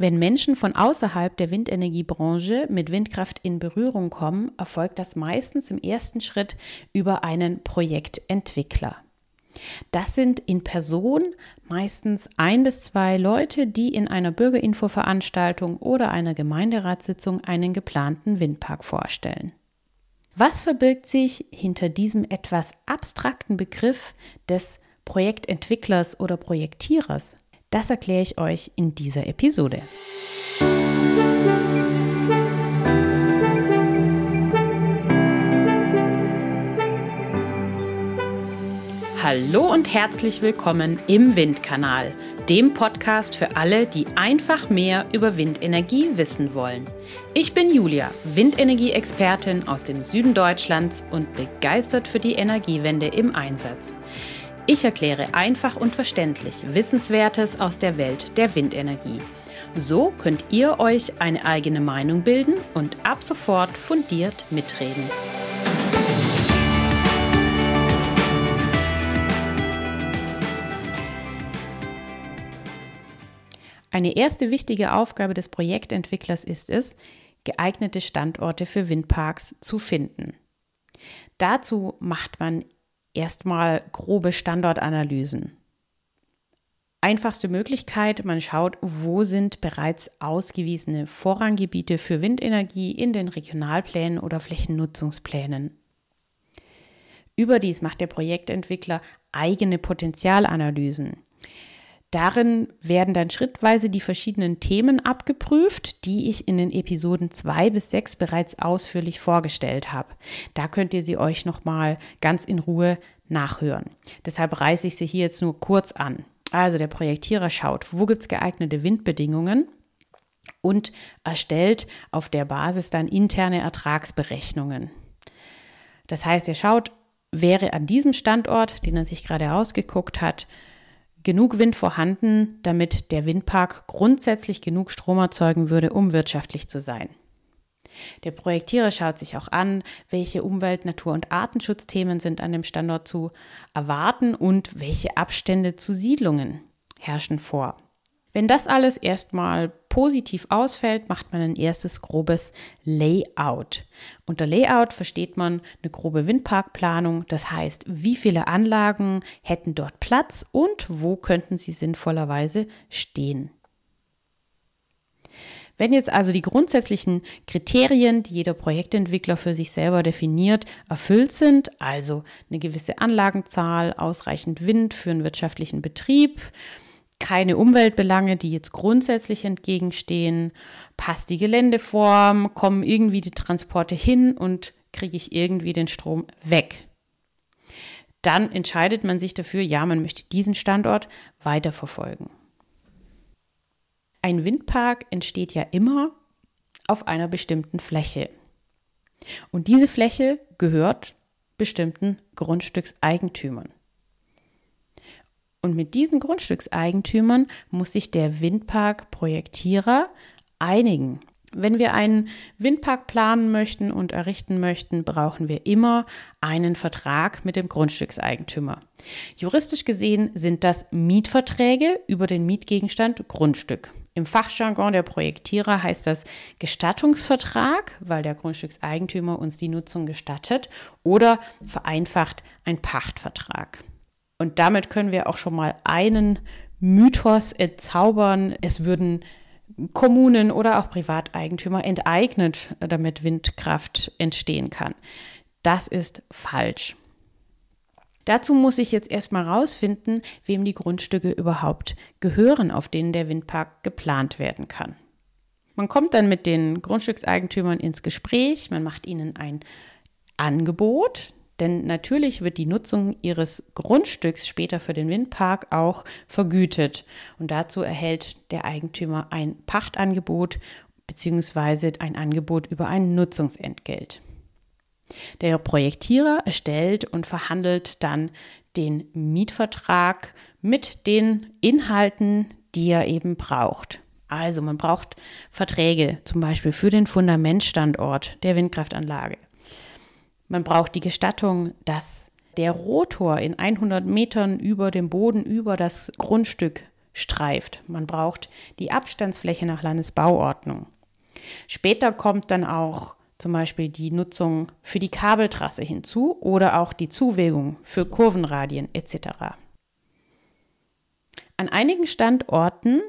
Wenn Menschen von außerhalb der Windenergiebranche mit Windkraft in Berührung kommen, erfolgt das meistens im ersten Schritt über einen Projektentwickler. Das sind in Person meistens ein bis zwei Leute, die in einer Bürgerinfoveranstaltung oder einer Gemeinderatssitzung einen geplanten Windpark vorstellen. Was verbirgt sich hinter diesem etwas abstrakten Begriff des Projektentwicklers oder Projektierers? Das erkläre ich euch in dieser Episode. Hallo und herzlich willkommen im Windkanal, dem Podcast für alle, die einfach mehr über Windenergie wissen wollen. Ich bin Julia, Windenergie-Expertin aus dem Süden Deutschlands und begeistert für die Energiewende im Einsatz. Ich erkläre einfach und verständlich Wissenswertes aus der Welt der Windenergie. So könnt ihr euch eine eigene Meinung bilden und ab sofort fundiert mitreden. Eine erste wichtige Aufgabe des Projektentwicklers ist es, geeignete Standorte für Windparks zu finden. Dazu macht man erstmal grobe Standortanalysen. Einfachste Möglichkeit, man schaut, wo sind bereits ausgewiesene Vorranggebiete für Windenergie in den Regionalplänen oder Flächennutzungsplänen. Überdies macht der Projektentwickler eigene Potenzialanalysen. Darin werden dann schrittweise die verschiedenen Themen abgeprüft, die ich in den Episoden 2 bis 6 bereits ausführlich vorgestellt habe. Da könnt ihr sie euch nochmal ganz in Ruhe nachhören. Deshalb reiße ich sie hier jetzt nur kurz an. Also der Projektierer schaut, wo gibt es geeignete Windbedingungen und erstellt auf der Basis dann interne Ertragsberechnungen. Das heißt, er schaut, wäre an diesem Standort, den er sich gerade ausgeguckt hat, genug Wind vorhanden, damit der Windpark grundsätzlich genug Strom erzeugen würde, um wirtschaftlich zu sein. Der Projektierer schaut sich auch an, welche Umwelt-, Natur- und Artenschutzthemen sind an dem Standort zu erwarten und welche Abstände zu Siedlungen herrschen vor. Wenn das alles erstmal positiv ausfällt, macht man ein erstes grobes Layout. Unter Layout versteht man eine grobe Windparkplanung, das heißt, wie viele Anlagen hätten dort Platz und wo könnten sie sinnvollerweise stehen. Wenn jetzt also die grundsätzlichen Kriterien, die jeder Projektentwickler für sich selber definiert, erfüllt sind, also eine gewisse Anlagenzahl, ausreichend Wind für einen wirtschaftlichen Betrieb, keine Umweltbelange, die jetzt grundsätzlich entgegenstehen, passt die Geländeform, kommen irgendwie die Transporte hin und kriege ich irgendwie den Strom weg. Dann entscheidet man sich dafür, ja, man möchte diesen Standort weiterverfolgen. Ein Windpark entsteht ja immer auf einer bestimmten Fläche. Und diese Fläche gehört bestimmten Grundstückseigentümern. Und mit diesen Grundstückseigentümern muss sich der Windparkprojektierer einigen. Wenn wir einen Windpark planen möchten und errichten möchten, brauchen wir immer einen Vertrag mit dem Grundstückseigentümer. Juristisch gesehen sind das Mietverträge über den Mietgegenstand Grundstück. Im Fachjargon der Projektierer heißt das Gestattungsvertrag, weil der Grundstückseigentümer uns die Nutzung gestattet, oder vereinfacht ein Pachtvertrag. Und damit können wir auch schon mal einen Mythos entzaubern. Es würden Kommunen oder auch Privateigentümer enteignet, damit Windkraft entstehen kann. Das ist falsch. Dazu muss ich jetzt erstmal rausfinden, wem die Grundstücke überhaupt gehören, auf denen der Windpark geplant werden kann. Man kommt dann mit den Grundstückseigentümern ins Gespräch, man macht ihnen ein Angebot, denn natürlich wird die Nutzung ihres Grundstücks später für den Windpark auch vergütet. Und dazu erhält der Eigentümer ein Pachtangebot bzw. ein Angebot über ein Nutzungsentgelt. Der Projektierer erstellt und verhandelt dann den Mietvertrag mit den Inhalten, die er eben braucht. Also man braucht Verträge, zum Beispiel für den Fundamentstandort der Windkraftanlage. Man braucht die Gestattung, dass der Rotor in 100 Metern über dem Boden, über das Grundstück streift. Man braucht die Abstandsfläche nach Landesbauordnung. Später kommt dann auch zum Beispiel die Nutzung für die Kabeltrasse hinzu oder auch die Zuwägung für Kurvenradien etc. An einigen Standorten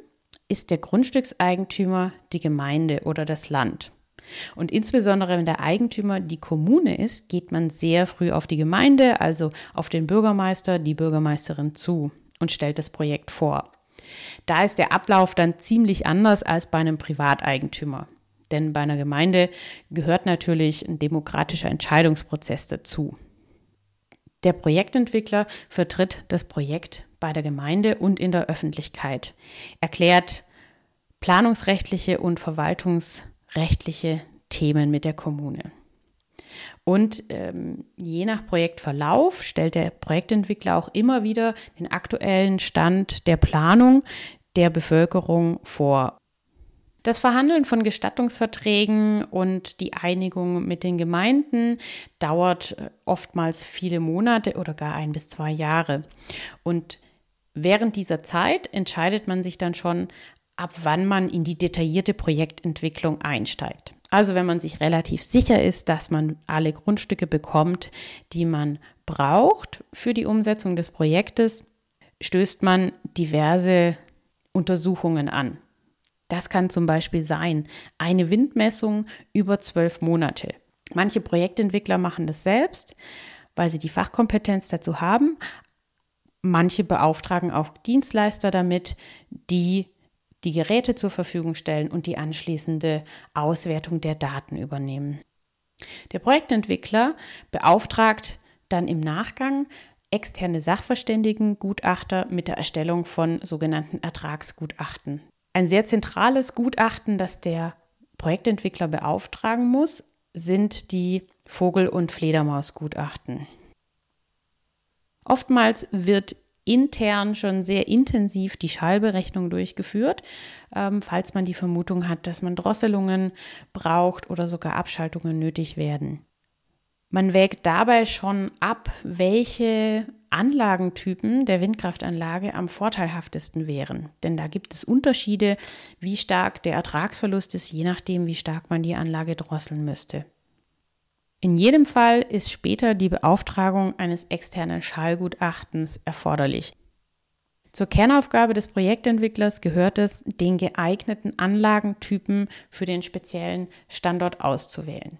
ist der Grundstückseigentümer die Gemeinde oder das Land. Und insbesondere wenn der Eigentümer die Kommune ist, geht man sehr früh auf die Gemeinde, also auf den Bürgermeister, die Bürgermeisterin zu und stellt das Projekt vor. Da ist der Ablauf dann ziemlich anders als bei einem Privateigentümer. Denn bei einer Gemeinde gehört natürlich ein demokratischer Entscheidungsprozess dazu. Der Projektentwickler vertritt das Projekt bei der Gemeinde und in der Öffentlichkeit, erklärt planungsrechtliche und verwaltungsrechtliche Themen mit der Kommune. Und ähm, je nach Projektverlauf stellt der Projektentwickler auch immer wieder den aktuellen Stand der Planung der Bevölkerung vor das Verhandeln von Gestattungsverträgen und die Einigung mit den Gemeinden dauert äh, oftmals viele Monate oder gar ein bis zwei Jahre. Und während dieser Zeit entscheidet man sich dann schon, ab wann man in die detaillierte Projektentwicklung einsteigt. Also wenn man sich relativ sicher ist, dass man alle Grundstücke bekommt, die man braucht für die Umsetzung des Projektes, stößt man diverse Untersuchungen an. Das kann zum Beispiel sein eine Windmessung über zwölf Monate. Manche Projektentwickler machen das selbst, weil sie die Fachkompetenz dazu haben. Manche beauftragen auch Dienstleister damit, die die Geräte zur Verfügung stellen und die anschließende Auswertung der Daten übernehmen. Der Projektentwickler beauftragt dann im Nachgang externe Sachverständigengutachter mit der Erstellung von sogenannten Ertragsgutachten. Ein sehr zentrales Gutachten, das der Projektentwickler beauftragen muss, sind die Vogel- und Fledermausgutachten. Oftmals wird intern schon sehr intensiv die Schallberechnung durchgeführt, ähm, falls man die Vermutung hat, dass man Drosselungen braucht oder sogar Abschaltungen nötig werden. Man wägt dabei schon ab, welche Anlagentypen der Windkraftanlage am vorteilhaftesten wären. Denn da gibt es Unterschiede, wie stark der Ertragsverlust ist, je nachdem, wie stark man die Anlage drosseln müsste. In jedem Fall ist später die Beauftragung eines externen Schallgutachtens erforderlich. Zur Kernaufgabe des Projektentwicklers gehört es, den geeigneten Anlagentypen für den speziellen Standort auszuwählen.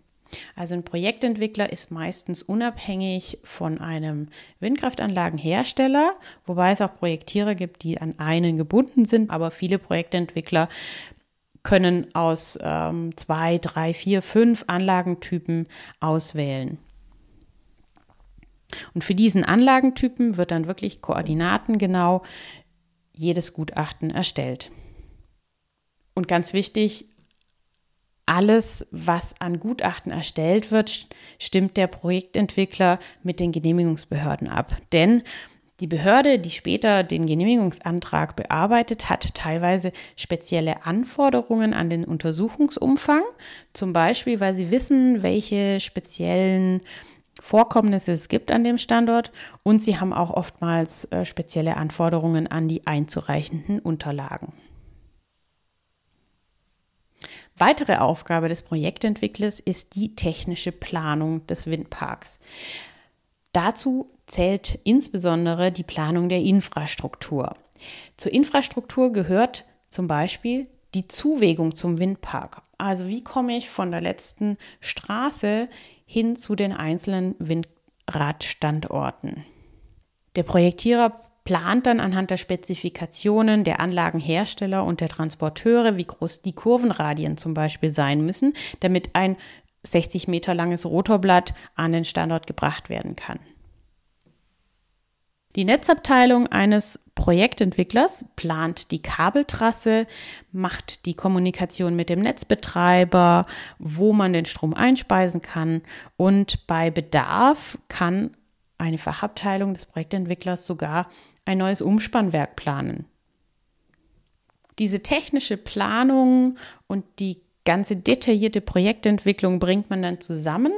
Also ein Projektentwickler ist meistens unabhängig von einem Windkraftanlagenhersteller, wobei es auch Projektierer gibt, die an einen gebunden sind, aber viele Projektentwickler können aus ähm, zwei, drei, vier, fünf Anlagentypen auswählen. Und für diesen Anlagentypen wird dann wirklich koordinatengenau jedes Gutachten erstellt. Und ganz wichtig, alles, was an Gutachten erstellt wird, stimmt der Projektentwickler mit den Genehmigungsbehörden ab. Denn die Behörde, die später den Genehmigungsantrag bearbeitet, hat teilweise spezielle Anforderungen an den Untersuchungsumfang, zum Beispiel, weil sie wissen, welche speziellen Vorkommnisse es gibt an dem Standort und sie haben auch oftmals äh, spezielle Anforderungen an die einzureichenden Unterlagen. Weitere Aufgabe des Projektentwicklers ist die technische Planung des Windparks. Dazu zählt insbesondere die Planung der Infrastruktur. Zur Infrastruktur gehört zum Beispiel die Zuwägung zum Windpark. Also wie komme ich von der letzten Straße hin zu den einzelnen Windradstandorten? Der Projektierer plant dann anhand der Spezifikationen der Anlagenhersteller und der Transporteure, wie groß die Kurvenradien zum Beispiel sein müssen, damit ein 60 Meter langes Rotorblatt an den Standort gebracht werden kann. Die Netzabteilung eines Projektentwicklers plant die Kabeltrasse, macht die Kommunikation mit dem Netzbetreiber, wo man den Strom einspeisen kann und bei Bedarf kann eine Fachabteilung des Projektentwicklers sogar ein neues Umspannwerk planen. Diese technische Planung und die ganze detaillierte Projektentwicklung bringt man dann zusammen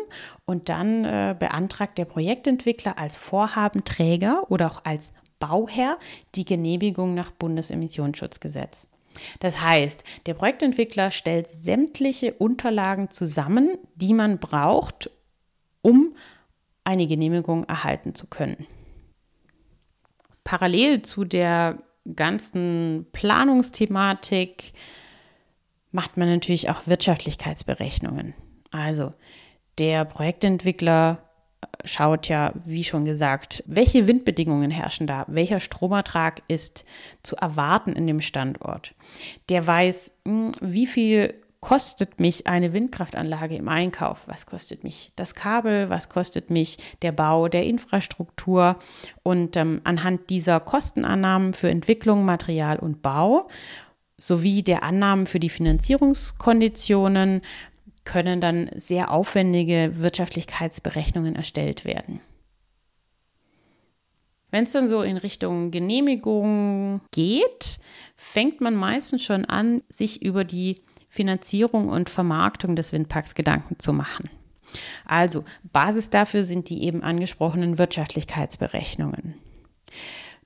und dann äh, beantragt der Projektentwickler als Vorhabenträger oder auch als Bauherr die Genehmigung nach Bundesemissionsschutzgesetz. Das heißt, der Projektentwickler stellt sämtliche Unterlagen zusammen, die man braucht, um eine Genehmigung erhalten zu können. Parallel zu der ganzen Planungsthematik macht man natürlich auch Wirtschaftlichkeitsberechnungen. Also der Projektentwickler schaut ja, wie schon gesagt, welche Windbedingungen herrschen da, welcher Stromertrag ist zu erwarten in dem Standort. Der weiß, hm, wie viel kostet mich eine Windkraftanlage im Einkauf? Was kostet mich das Kabel? Was kostet mich der Bau der Infrastruktur? Und ähm, anhand dieser Kostenannahmen für Entwicklung, Material und Bau sowie der Annahmen für die Finanzierungskonditionen können dann sehr aufwendige Wirtschaftlichkeitsberechnungen erstellt werden. Wenn es dann so in Richtung Genehmigung geht, fängt man meistens schon an, sich über die Finanzierung und Vermarktung des Windparks Gedanken zu machen. Also Basis dafür sind die eben angesprochenen Wirtschaftlichkeitsberechnungen.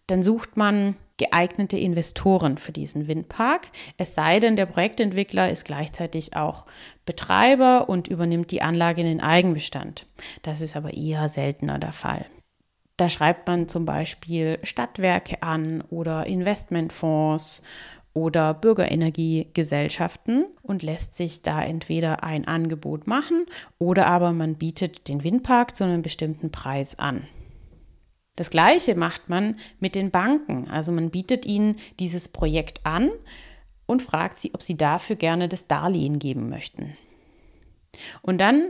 Dann sucht man geeignete Investoren für diesen Windpark. Es sei denn, der Projektentwickler ist gleichzeitig auch Betreiber und übernimmt die Anlage in den Eigenbestand. Das ist aber eher seltener der Fall. Da schreibt man zum Beispiel Stadtwerke an oder Investmentfonds oder Bürgerenergiegesellschaften und lässt sich da entweder ein Angebot machen oder aber man bietet den Windpark zu einem bestimmten Preis an. Das gleiche macht man mit den Banken. Also man bietet ihnen dieses Projekt an und fragt sie, ob sie dafür gerne das Darlehen geben möchten. Und dann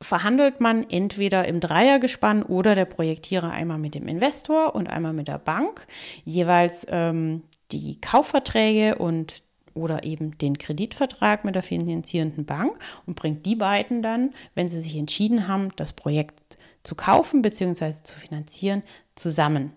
verhandelt man entweder im Dreiergespann oder der Projektierer einmal mit dem Investor und einmal mit der Bank jeweils ähm, die Kaufverträge und oder eben den Kreditvertrag mit der finanzierenden Bank und bringt die beiden dann, wenn sie sich entschieden haben, das Projekt zu kaufen bzw. zu finanzieren, zusammen.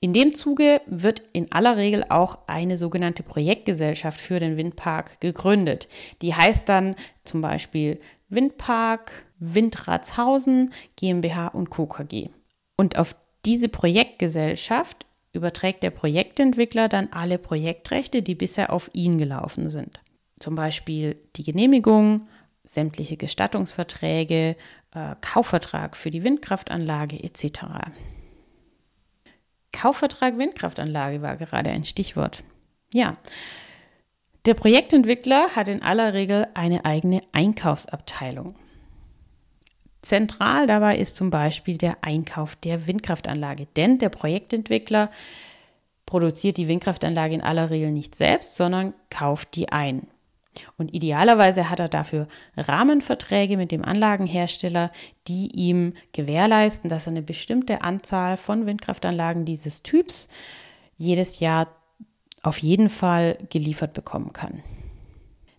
In dem Zuge wird in aller Regel auch eine sogenannte Projektgesellschaft für den Windpark gegründet. Die heißt dann zum Beispiel Windpark Windratshausen GmbH und Co. KG. Und auf diese Projektgesellschaft überträgt der Projektentwickler dann alle Projektrechte, die bisher auf ihn gelaufen sind. Zum Beispiel die Genehmigung, sämtliche Gestattungsverträge, äh, Kaufvertrag für die Windkraftanlage etc. Kaufvertrag Windkraftanlage war gerade ein Stichwort. Ja, der Projektentwickler hat in aller Regel eine eigene Einkaufsabteilung. Zentral dabei ist zum Beispiel der Einkauf der Windkraftanlage, denn der Projektentwickler produziert die Windkraftanlage in aller Regel nicht selbst, sondern kauft die ein. Und idealerweise hat er dafür Rahmenverträge mit dem Anlagenhersteller, die ihm gewährleisten, dass er eine bestimmte Anzahl von Windkraftanlagen dieses Typs jedes Jahr auf jeden Fall geliefert bekommen kann.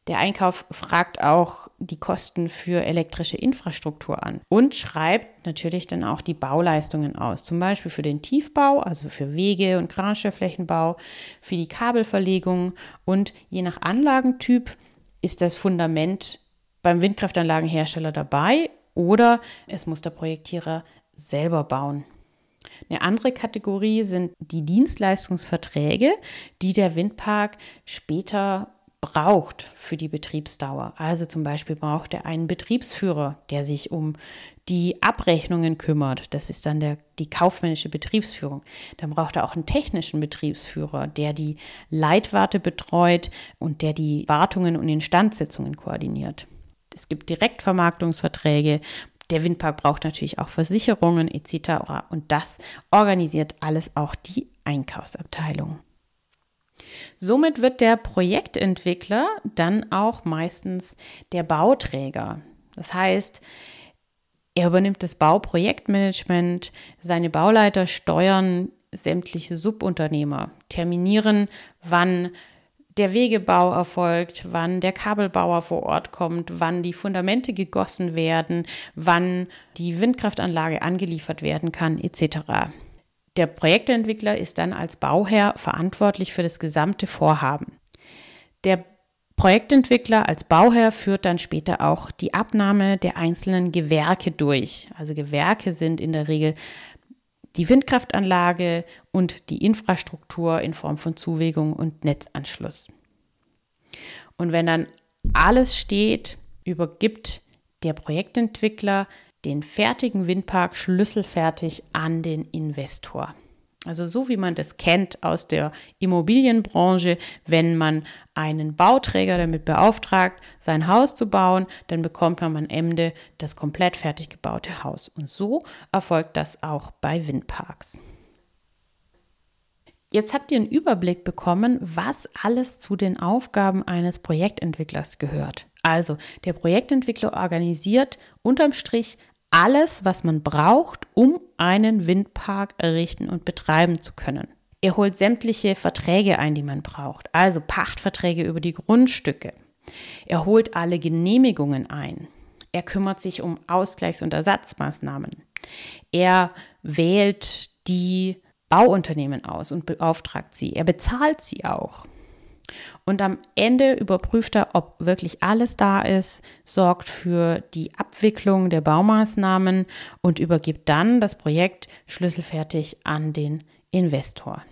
Der Einkauf fragt auch die Kosten für elektrische Infrastruktur an und schreibt natürlich dann auch die Bauleistungen aus, zum Beispiel für den Tiefbau, also für Wege und Kranstellflächenbau, für die Kabelverlegung und je nach Anlagentyp ist das Fundament beim Windkraftanlagenhersteller dabei oder es muss der Projektierer selber bauen. Eine andere Kategorie sind die Dienstleistungsverträge, die der Windpark später braucht für die Betriebsdauer. Also zum Beispiel braucht er einen Betriebsführer, der sich um die Abrechnungen kümmert. Das ist dann der, die kaufmännische Betriebsführung. Dann braucht er auch einen technischen Betriebsführer, der die Leitwarte betreut und der die Wartungen und Instandsetzungen koordiniert. Es gibt Direktvermarktungsverträge. Der Windpark braucht natürlich auch Versicherungen etc. Und das organisiert alles auch die Einkaufsabteilung. Somit wird der Projektentwickler dann auch meistens der Bauträger. Das heißt, er übernimmt das Bauprojektmanagement, seine Bauleiter steuern sämtliche Subunternehmer, terminieren, wann der Wegebau erfolgt, wann der Kabelbauer vor Ort kommt, wann die Fundamente gegossen werden, wann die Windkraftanlage angeliefert werden kann, etc. Der Projektentwickler ist dann als Bauherr verantwortlich für das gesamte Vorhaben. Der Projektentwickler als Bauherr führt dann später auch die Abnahme der einzelnen Gewerke durch. Also Gewerke sind in der Regel die Windkraftanlage und die Infrastruktur in Form von Zuwägung und Netzanschluss. Und wenn dann alles steht, übergibt der Projektentwickler den fertigen Windpark schlüsselfertig an den Investor. Also so wie man das kennt aus der Immobilienbranche, wenn man einen Bauträger damit beauftragt, sein Haus zu bauen, dann bekommt man am Ende das komplett fertig gebaute Haus. Und so erfolgt das auch bei Windparks. Jetzt habt ihr einen Überblick bekommen, was alles zu den Aufgaben eines Projektentwicklers gehört. Also der Projektentwickler organisiert unterm Strich alles, was man braucht, um einen Windpark errichten und betreiben zu können. Er holt sämtliche Verträge ein, die man braucht, also Pachtverträge über die Grundstücke. Er holt alle Genehmigungen ein. Er kümmert sich um Ausgleichs- und Ersatzmaßnahmen. Er wählt die Bauunternehmen aus und beauftragt sie. Er bezahlt sie auch. Und am Ende überprüft er, ob wirklich alles da ist, sorgt für die Abwicklung der Baumaßnahmen und übergibt dann das Projekt schlüsselfertig an den Investor.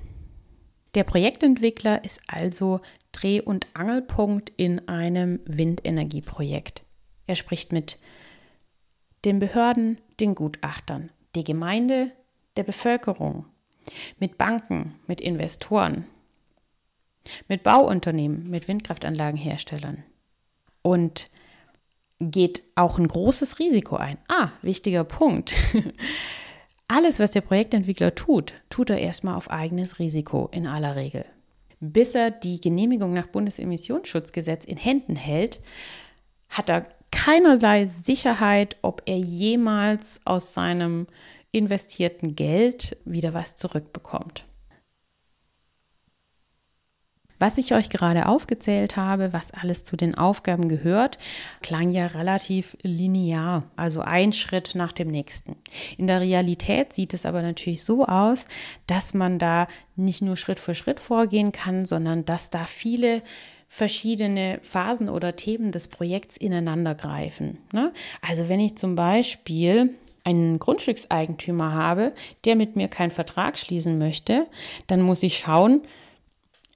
Der Projektentwickler ist also Dreh- und Angelpunkt in einem Windenergieprojekt. Er spricht mit den Behörden, den Gutachtern, der Gemeinde, der Bevölkerung, mit Banken, mit Investoren, mit Bauunternehmen, mit Windkraftanlagenherstellern und geht auch ein großes Risiko ein. Ah, wichtiger Punkt. Alles, was der Projektentwickler tut, tut er erstmal auf eigenes Risiko in aller Regel. Bis er die Genehmigung nach Bundesemissionsschutzgesetz in Händen hält, hat er keinerlei Sicherheit, ob er jemals aus seinem investierten Geld wieder was zurückbekommt. Was ich euch gerade aufgezählt habe, was alles zu den Aufgaben gehört, klang ja relativ linear, also ein Schritt nach dem nächsten. In der Realität sieht es aber natürlich so aus, dass man da nicht nur Schritt für Schritt vorgehen kann, sondern dass da viele verschiedene Phasen oder Themen des Projekts ineinander greifen. Ne? Also wenn ich zum Beispiel einen Grundstückseigentümer habe, der mit mir keinen Vertrag schließen möchte, dann muss ich schauen,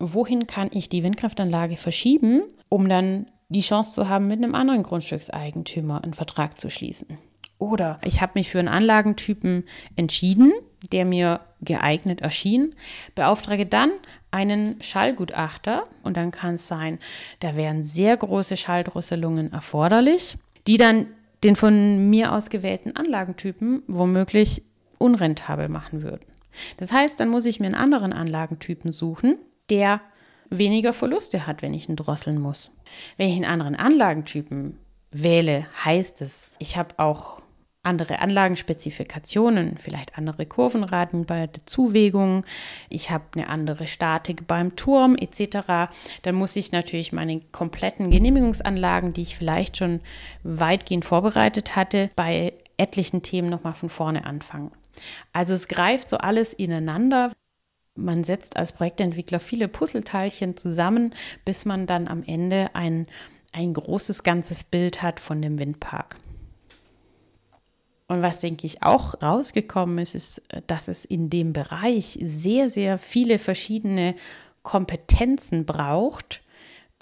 wohin kann ich die Windkraftanlage verschieben, um dann die Chance zu haben, mit einem anderen Grundstückseigentümer einen Vertrag zu schließen. Oder ich habe mich für einen Anlagentypen entschieden, der mir geeignet erschien, beauftrage dann einen Schallgutachter und dann kann es sein, da wären sehr große Schalldrosselungen erforderlich, die dann den von mir ausgewählten Anlagentypen womöglich unrentabel machen würden. Das heißt, dann muss ich mir einen anderen Anlagentypen suchen, der weniger Verluste hat, wenn ich ihn drosseln muss. Wenn ich einen anderen Anlagentypen wähle, heißt es, ich habe auch andere Anlagenspezifikationen, vielleicht andere Kurvenraten bei der Zuwägung, ich habe eine andere Statik beim Turm etc. Dann muss ich natürlich meine kompletten Genehmigungsanlagen, die ich vielleicht schon weitgehend vorbereitet hatte, bei etlichen Themen nochmal von vorne anfangen. Also es greift so alles ineinander. Man setzt als Projektentwickler viele Puzzleteilchen zusammen, bis man dann am Ende ein, ein großes ganzes Bild hat von dem Windpark. Und was, denke ich, auch rausgekommen ist, ist, dass es in dem Bereich sehr, sehr viele verschiedene Kompetenzen braucht,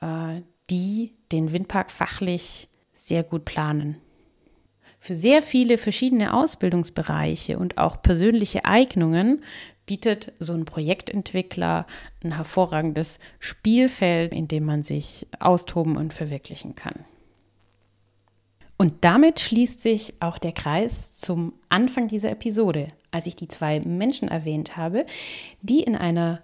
äh, die den Windpark fachlich sehr gut planen. Für sehr viele verschiedene Ausbildungsbereiche und auch persönliche Eignungen bietet so ein Projektentwickler ein hervorragendes Spielfeld, in dem man sich austoben und verwirklichen kann. Und damit schließt sich auch der Kreis zum Anfang dieser Episode, als ich die zwei Menschen erwähnt habe, die in einer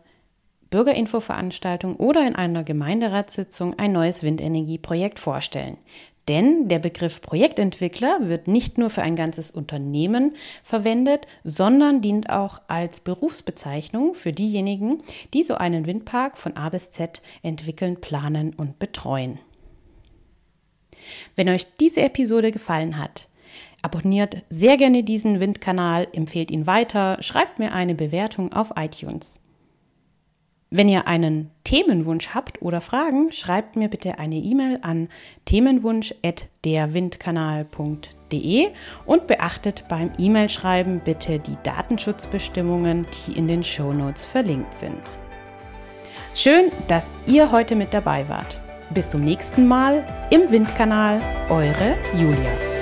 Bürgerinfoveranstaltung oder in einer Gemeinderatssitzung ein neues Windenergieprojekt vorstellen. Denn der Begriff Projektentwickler wird nicht nur für ein ganzes Unternehmen verwendet, sondern dient auch als Berufsbezeichnung für diejenigen, die so einen Windpark von A bis Z entwickeln, planen und betreuen. Wenn euch diese Episode gefallen hat, abonniert sehr gerne diesen Windkanal, empfehlt ihn weiter, schreibt mir eine Bewertung auf iTunes. Wenn ihr einen Themenwunsch habt oder Fragen, schreibt mir bitte eine E-Mail an themenwunsch@derwindkanal.de. und beachtet beim E-Mail-Schreiben bitte die Datenschutzbestimmungen, die in den Shownotes verlinkt sind. Schön, dass ihr heute mit dabei wart. Bis zum nächsten Mal im Windkanal, eure Julia.